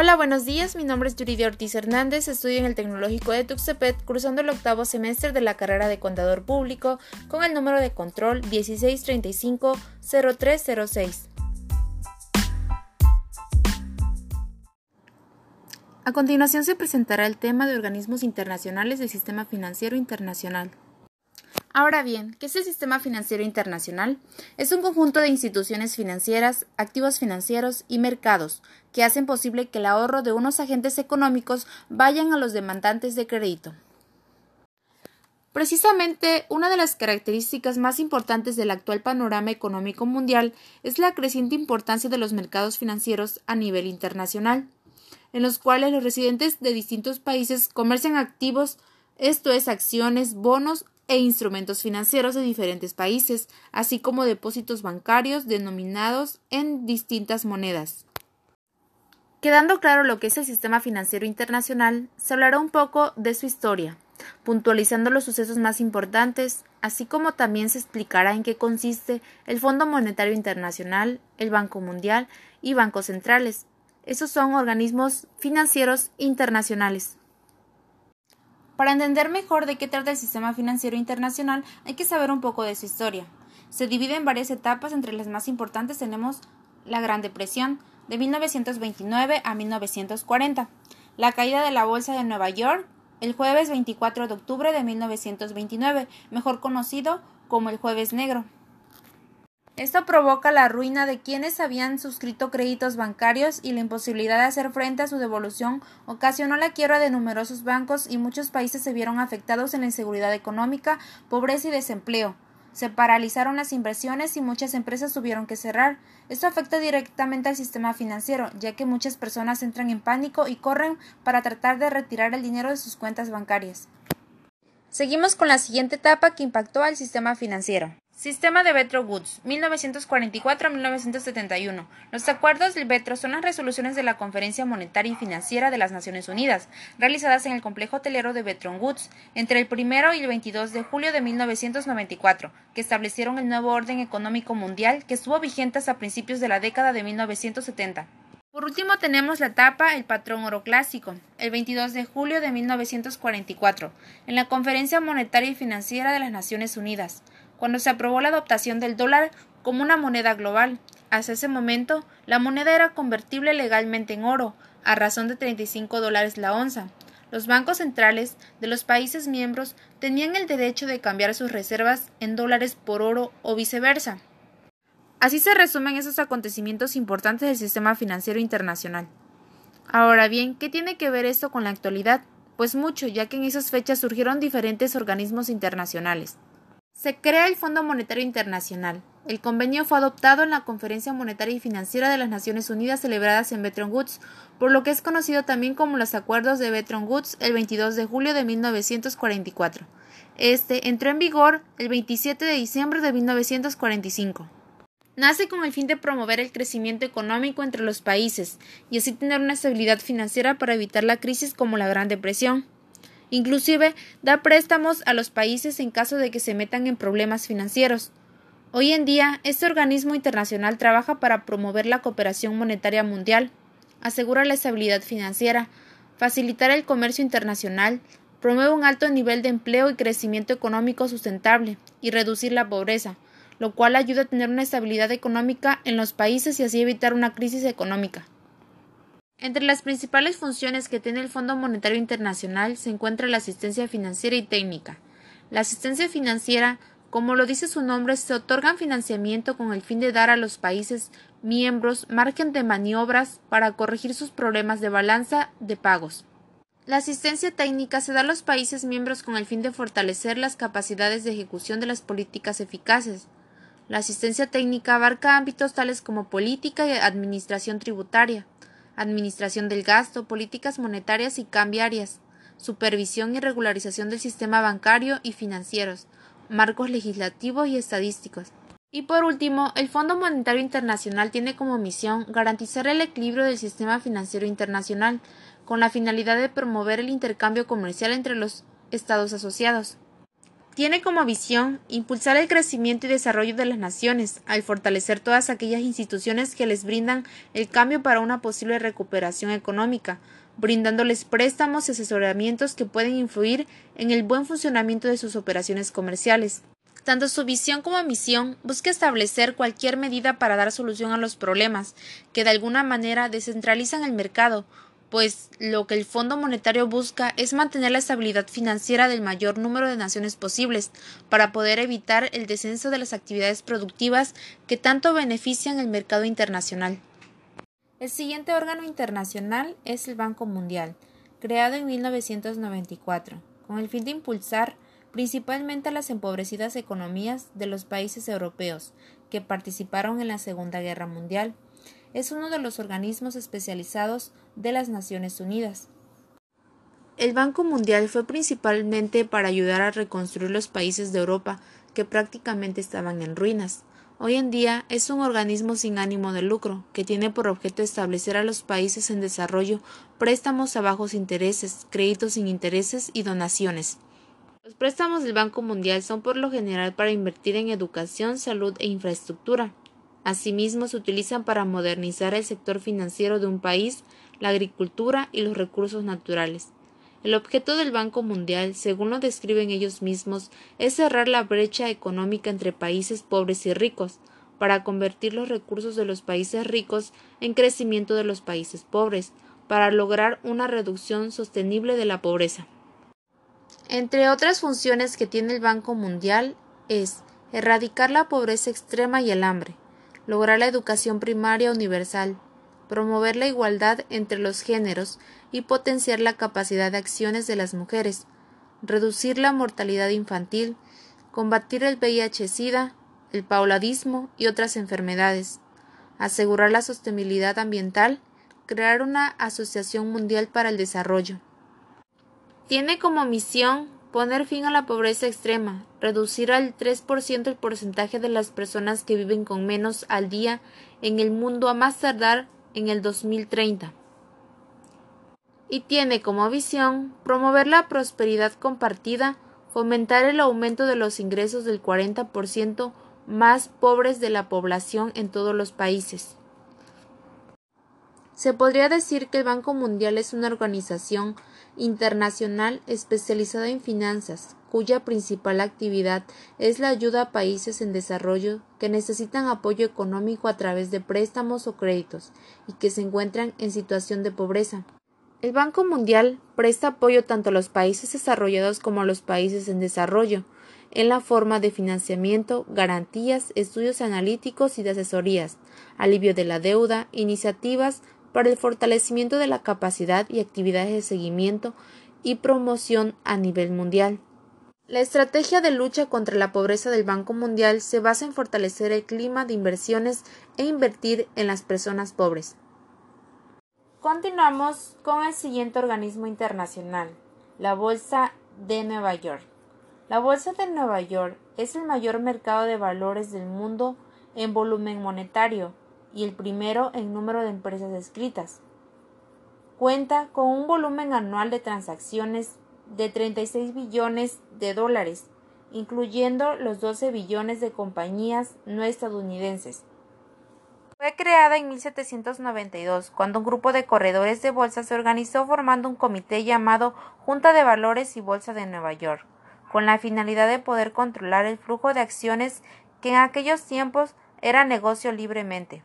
Hola, buenos días. Mi nombre es Yuridia Ortiz Hernández. Estudio en el Tecnológico de Tuxtepet, cursando el octavo semestre de la carrera de Contador Público con el número de control 1635-0306. A continuación se presentará el tema de organismos internacionales del sistema financiero internacional. Ahora bien, ¿qué es el sistema financiero internacional? Es un conjunto de instituciones financieras, activos financieros y mercados que hacen posible que el ahorro de unos agentes económicos vayan a los demandantes de crédito. Precisamente, una de las características más importantes del actual panorama económico mundial es la creciente importancia de los mercados financieros a nivel internacional, en los cuales los residentes de distintos países comercian activos, esto es acciones, bonos e instrumentos financieros de diferentes países, así como depósitos bancarios denominados en distintas monedas. Quedando claro lo que es el sistema financiero internacional, se hablará un poco de su historia, puntualizando los sucesos más importantes, así como también se explicará en qué consiste el Fondo Monetario Internacional, el Banco Mundial y bancos centrales. Esos son organismos financieros internacionales. Para entender mejor de qué trata el sistema financiero internacional hay que saber un poco de su historia. Se divide en varias etapas, entre las más importantes tenemos la Gran Depresión, de 1929 a 1940, la caída de la Bolsa de Nueva York, el jueves 24 de octubre de 1929, mejor conocido como el Jueves Negro, esto provoca la ruina de quienes habían suscrito créditos bancarios y la imposibilidad de hacer frente a su devolución ocasionó la quiebra de numerosos bancos y muchos países se vieron afectados en la inseguridad económica, pobreza y desempleo. Se paralizaron las inversiones y muchas empresas tuvieron que cerrar. Esto afecta directamente al sistema financiero, ya que muchas personas entran en pánico y corren para tratar de retirar el dinero de sus cuentas bancarias. Seguimos con la siguiente etapa que impactó al sistema financiero. Sistema de Bretton Woods, 1944 1971. Los acuerdos del Betro son las resoluciones de la Conferencia Monetaria y Financiera de las Naciones Unidas, realizadas en el complejo hotelero de Bretton Woods entre el 1 y el 22 de julio de 1994, que establecieron el nuevo orden económico mundial que estuvo vigente hasta principios de la década de 1970. Por último tenemos la etapa El patrón oro clásico, el 22 de julio de 1944, en la Conferencia Monetaria y Financiera de las Naciones Unidas cuando se aprobó la adoptación del dólar como una moneda global. Hasta ese momento, la moneda era convertible legalmente en oro, a razón de 35 dólares la onza. Los bancos centrales de los países miembros tenían el derecho de cambiar sus reservas en dólares por oro o viceversa. Así se resumen esos acontecimientos importantes del sistema financiero internacional. Ahora bien, ¿qué tiene que ver esto con la actualidad? Pues mucho, ya que en esas fechas surgieron diferentes organismos internacionales. Se crea el Fondo Monetario Internacional. El convenio fue adoptado en la Conferencia Monetaria y Financiera de las Naciones Unidas celebradas en Bretton Woods, por lo que es conocido también como los Acuerdos de Bretton Woods el 22 de julio de 1944. Este entró en vigor el 27 de diciembre de 1945. Nace con el fin de promover el crecimiento económico entre los países y así tener una estabilidad financiera para evitar la crisis como la Gran Depresión. Inclusive da préstamos a los países en caso de que se metan en problemas financieros. Hoy en día, este organismo internacional trabaja para promover la cooperación monetaria mundial, asegura la estabilidad financiera, facilitar el comercio internacional, promueve un alto nivel de empleo y crecimiento económico sustentable y reducir la pobreza, lo cual ayuda a tener una estabilidad económica en los países y así evitar una crisis económica. Entre las principales funciones que tiene el Fondo Monetario Internacional se encuentra la asistencia financiera y técnica. La asistencia financiera, como lo dice su nombre, se otorgan financiamiento con el fin de dar a los países miembros margen de maniobras para corregir sus problemas de balanza de pagos. La asistencia técnica se da a los países miembros con el fin de fortalecer las capacidades de ejecución de las políticas eficaces. La asistencia técnica abarca ámbitos tales como política y administración tributaria, administración del gasto, políticas monetarias y cambiarias, supervisión y regularización del sistema bancario y financieros, marcos legislativos y estadísticos. Y por último, el Fondo Monetario Internacional tiene como misión garantizar el equilibrio del sistema financiero internacional, con la finalidad de promover el intercambio comercial entre los Estados asociados. Tiene como visión impulsar el crecimiento y desarrollo de las naciones, al fortalecer todas aquellas instituciones que les brindan el cambio para una posible recuperación económica, brindándoles préstamos y asesoramientos que pueden influir en el buen funcionamiento de sus operaciones comerciales. Tanto su visión como misión busca establecer cualquier medida para dar solución a los problemas que de alguna manera descentralizan el mercado, pues lo que el Fondo Monetario busca es mantener la estabilidad financiera del mayor número de naciones posibles para poder evitar el descenso de las actividades productivas que tanto benefician el mercado internacional. El siguiente órgano internacional es el Banco Mundial, creado en 1994, con el fin de impulsar principalmente a las empobrecidas economías de los países europeos que participaron en la Segunda Guerra Mundial. Es uno de los organismos especializados de las Naciones Unidas. El Banco Mundial fue principalmente para ayudar a reconstruir los países de Europa que prácticamente estaban en ruinas. Hoy en día es un organismo sin ánimo de lucro, que tiene por objeto establecer a los países en desarrollo préstamos a bajos intereses, créditos sin intereses y donaciones. Los préstamos del Banco Mundial son por lo general para invertir en educación, salud e infraestructura. Asimismo, se utilizan para modernizar el sector financiero de un país, la agricultura y los recursos naturales. El objeto del Banco Mundial, según lo describen ellos mismos, es cerrar la brecha económica entre países pobres y ricos, para convertir los recursos de los países ricos en crecimiento de los países pobres, para lograr una reducción sostenible de la pobreza. Entre otras funciones que tiene el Banco Mundial es erradicar la pobreza extrema y el hambre, lograr la educación primaria universal, promover la igualdad entre los géneros y potenciar la capacidad de acciones de las mujeres, reducir la mortalidad infantil, combatir el VIH-Sida, el pauladismo y otras enfermedades, asegurar la sostenibilidad ambiental, crear una Asociación Mundial para el Desarrollo. Tiene como misión poner fin a la pobreza extrema, reducir al 3% el porcentaje de las personas que viven con menos al día en el mundo a más tardar en el 2030 y tiene como visión promover la prosperidad compartida, fomentar el aumento de los ingresos del 40% más pobres de la población en todos los países. Se podría decir que el Banco Mundial es una organización internacional especializada en finanzas, cuya principal actividad es la ayuda a países en desarrollo que necesitan apoyo económico a través de préstamos o créditos y que se encuentran en situación de pobreza. El Banco Mundial presta apoyo tanto a los países desarrollados como a los países en desarrollo, en la forma de financiamiento, garantías, estudios analíticos y de asesorías, alivio de la deuda, iniciativas para el fortalecimiento de la capacidad y actividades de seguimiento y promoción a nivel mundial. La estrategia de lucha contra la pobreza del Banco Mundial se basa en fortalecer el clima de inversiones e invertir en las personas pobres. Continuamos con el siguiente organismo internacional, la Bolsa de Nueva York. La Bolsa de Nueva York es el mayor mercado de valores del mundo en volumen monetario y el primero en número de empresas escritas. Cuenta con un volumen anual de transacciones de 36 billones de dólares, incluyendo los 12 billones de compañías no estadounidenses. Fue creada en 1792, cuando un grupo de corredores de bolsa se organizó formando un comité llamado Junta de Valores y Bolsa de Nueva York, con la finalidad de poder controlar el flujo de acciones que en aquellos tiempos era negocio libremente.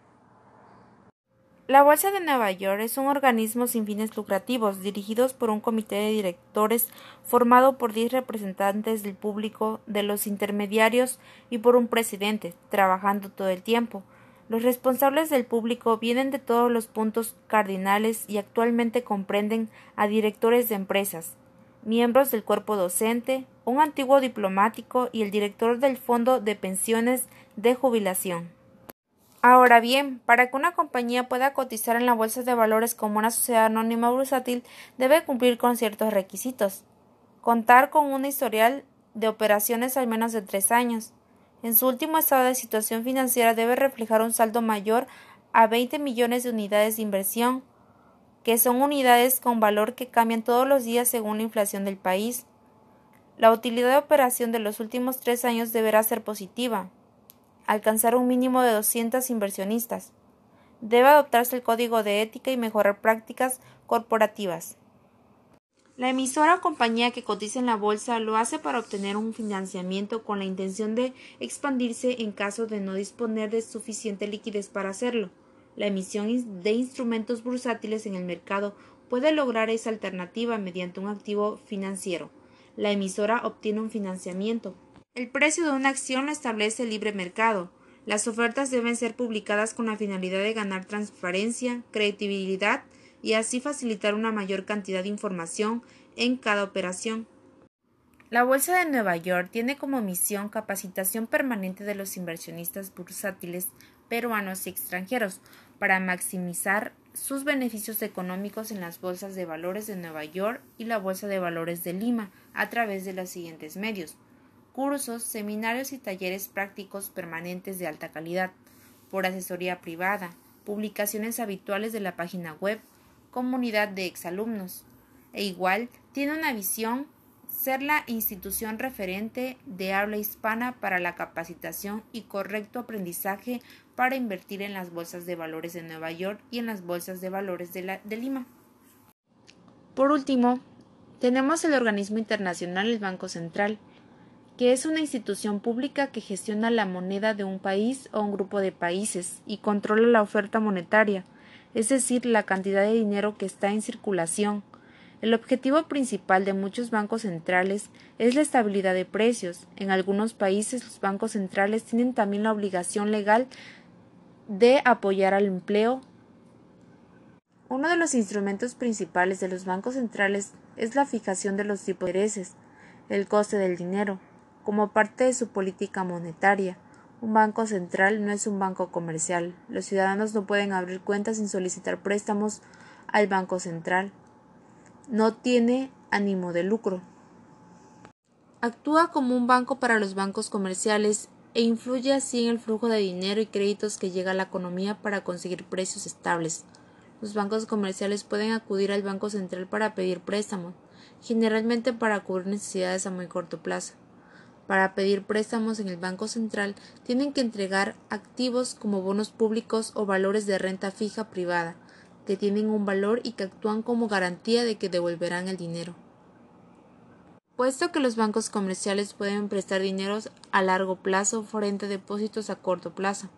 La Bolsa de Nueva York es un organismo sin fines lucrativos, dirigidos por un comité de directores formado por diez representantes del público, de los intermediarios y por un presidente, trabajando todo el tiempo. Los responsables del público vienen de todos los puntos cardinales y actualmente comprenden a directores de empresas, miembros del cuerpo docente, un antiguo diplomático y el director del Fondo de Pensiones de Jubilación. Ahora bien, para que una compañía pueda cotizar en la bolsa de valores como una sociedad anónima bursátil, debe cumplir con ciertos requisitos. Contar con un historial de operaciones al menos de tres años. En su último estado de situación financiera debe reflejar un saldo mayor a 20 millones de unidades de inversión, que son unidades con valor que cambian todos los días según la inflación del país. La utilidad de operación de los últimos tres años deberá ser positiva, alcanzar un mínimo de 200 inversionistas. Debe adoptarse el código de ética y mejorar prácticas corporativas. La emisora o compañía que cotiza en la bolsa lo hace para obtener un financiamiento con la intención de expandirse en caso de no disponer de suficiente liquidez para hacerlo. La emisión de instrumentos bursátiles en el mercado puede lograr esa alternativa mediante un activo financiero. La emisora obtiene un financiamiento. El precio de una acción lo establece el libre mercado. Las ofertas deben ser publicadas con la finalidad de ganar transparencia, credibilidad y así facilitar una mayor cantidad de información en cada operación. La Bolsa de Nueva York tiene como misión capacitación permanente de los inversionistas bursátiles peruanos y extranjeros para maximizar sus beneficios económicos en las bolsas de valores de Nueva York y la Bolsa de Valores de Lima a través de los siguientes medios cursos, seminarios y talleres prácticos permanentes de alta calidad, por asesoría privada, publicaciones habituales de la página web, comunidad de exalumnos. E igual tiene una visión ser la institución referente de habla hispana para la capacitación y correcto aprendizaje para invertir en las bolsas de valores de Nueva York y en las bolsas de valores de, de Lima. Por último, tenemos el organismo internacional, el Banco Central, que es una institución pública que gestiona la moneda de un país o un grupo de países y controla la oferta monetaria, es decir, la cantidad de dinero que está en circulación, el objetivo principal de muchos bancos centrales es la estabilidad de precios. En algunos países los bancos centrales tienen también la obligación legal de apoyar al empleo. Uno de los instrumentos principales de los bancos centrales es la fijación de los tipos de intereses, el coste del dinero, como parte de su política monetaria. Un banco central no es un banco comercial. Los ciudadanos no pueden abrir cuentas sin solicitar préstamos al Banco Central no tiene ánimo de lucro. Actúa como un banco para los bancos comerciales e influye así en el flujo de dinero y créditos que llega a la economía para conseguir precios estables. Los bancos comerciales pueden acudir al Banco Central para pedir préstamos, generalmente para cubrir necesidades a muy corto plazo. Para pedir préstamos en el Banco Central tienen que entregar activos como bonos públicos o valores de renta fija privada, que tienen un valor y que actúan como garantía de que devolverán el dinero. Puesto que los bancos comerciales pueden prestar dinero a largo plazo frente a depósitos a corto plazo,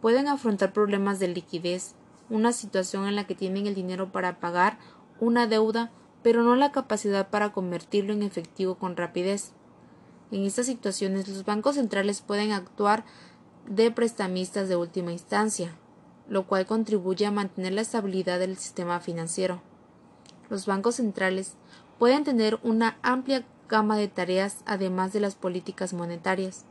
pueden afrontar problemas de liquidez, una situación en la que tienen el dinero para pagar una deuda, pero no la capacidad para convertirlo en efectivo con rapidez. En estas situaciones los bancos centrales pueden actuar de prestamistas de última instancia, lo cual contribuye a mantener la estabilidad del sistema financiero. Los bancos centrales pueden tener una amplia gama de tareas además de las políticas monetarias.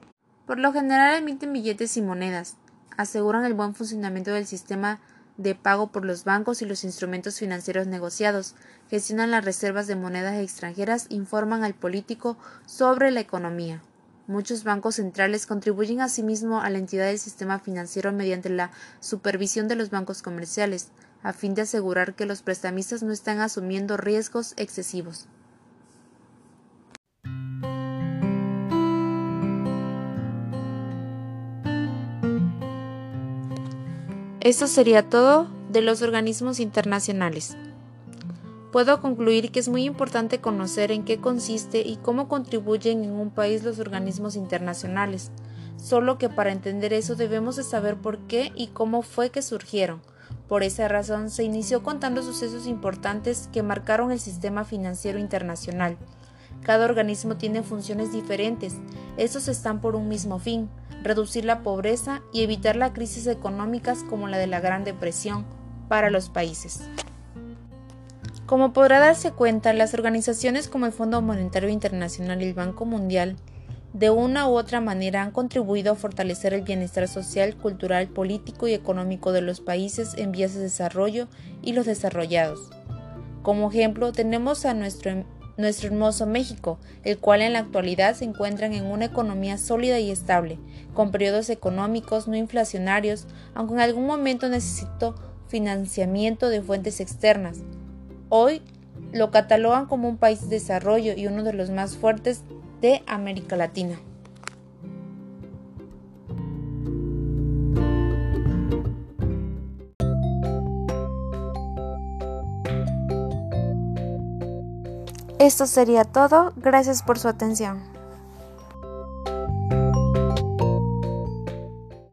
Por lo general emiten billetes y monedas, aseguran el buen funcionamiento del sistema de pago por los bancos y los instrumentos financieros negociados, gestionan las reservas de monedas extranjeras, informan al político sobre la economía. Muchos bancos centrales contribuyen asimismo a la entidad del sistema financiero mediante la supervisión de los bancos comerciales, a fin de asegurar que los prestamistas no están asumiendo riesgos excesivos. Esto sería todo de los organismos internacionales puedo concluir que es muy importante conocer en qué consiste y cómo contribuyen en un país los organismos internacionales, solo que para entender eso debemos de saber por qué y cómo fue que surgieron. Por esa razón se inició contando sucesos importantes que marcaron el sistema financiero internacional. Cada organismo tiene funciones diferentes, estos están por un mismo fin, reducir la pobreza y evitar las crisis económicas como la de la Gran Depresión para los países. Como podrá darse cuenta, las organizaciones como el Fondo Monetario Internacional y el Banco Mundial de una u otra manera han contribuido a fortalecer el bienestar social, cultural, político y económico de los países en vías de desarrollo y los desarrollados. Como ejemplo, tenemos a nuestro, nuestro hermoso México, el cual en la actualidad se encuentra en una economía sólida y estable, con periodos económicos no inflacionarios, aunque en algún momento necesitó financiamiento de fuentes externas, Hoy lo catalogan como un país de desarrollo y uno de los más fuertes de América Latina. Esto sería todo, gracias por su atención.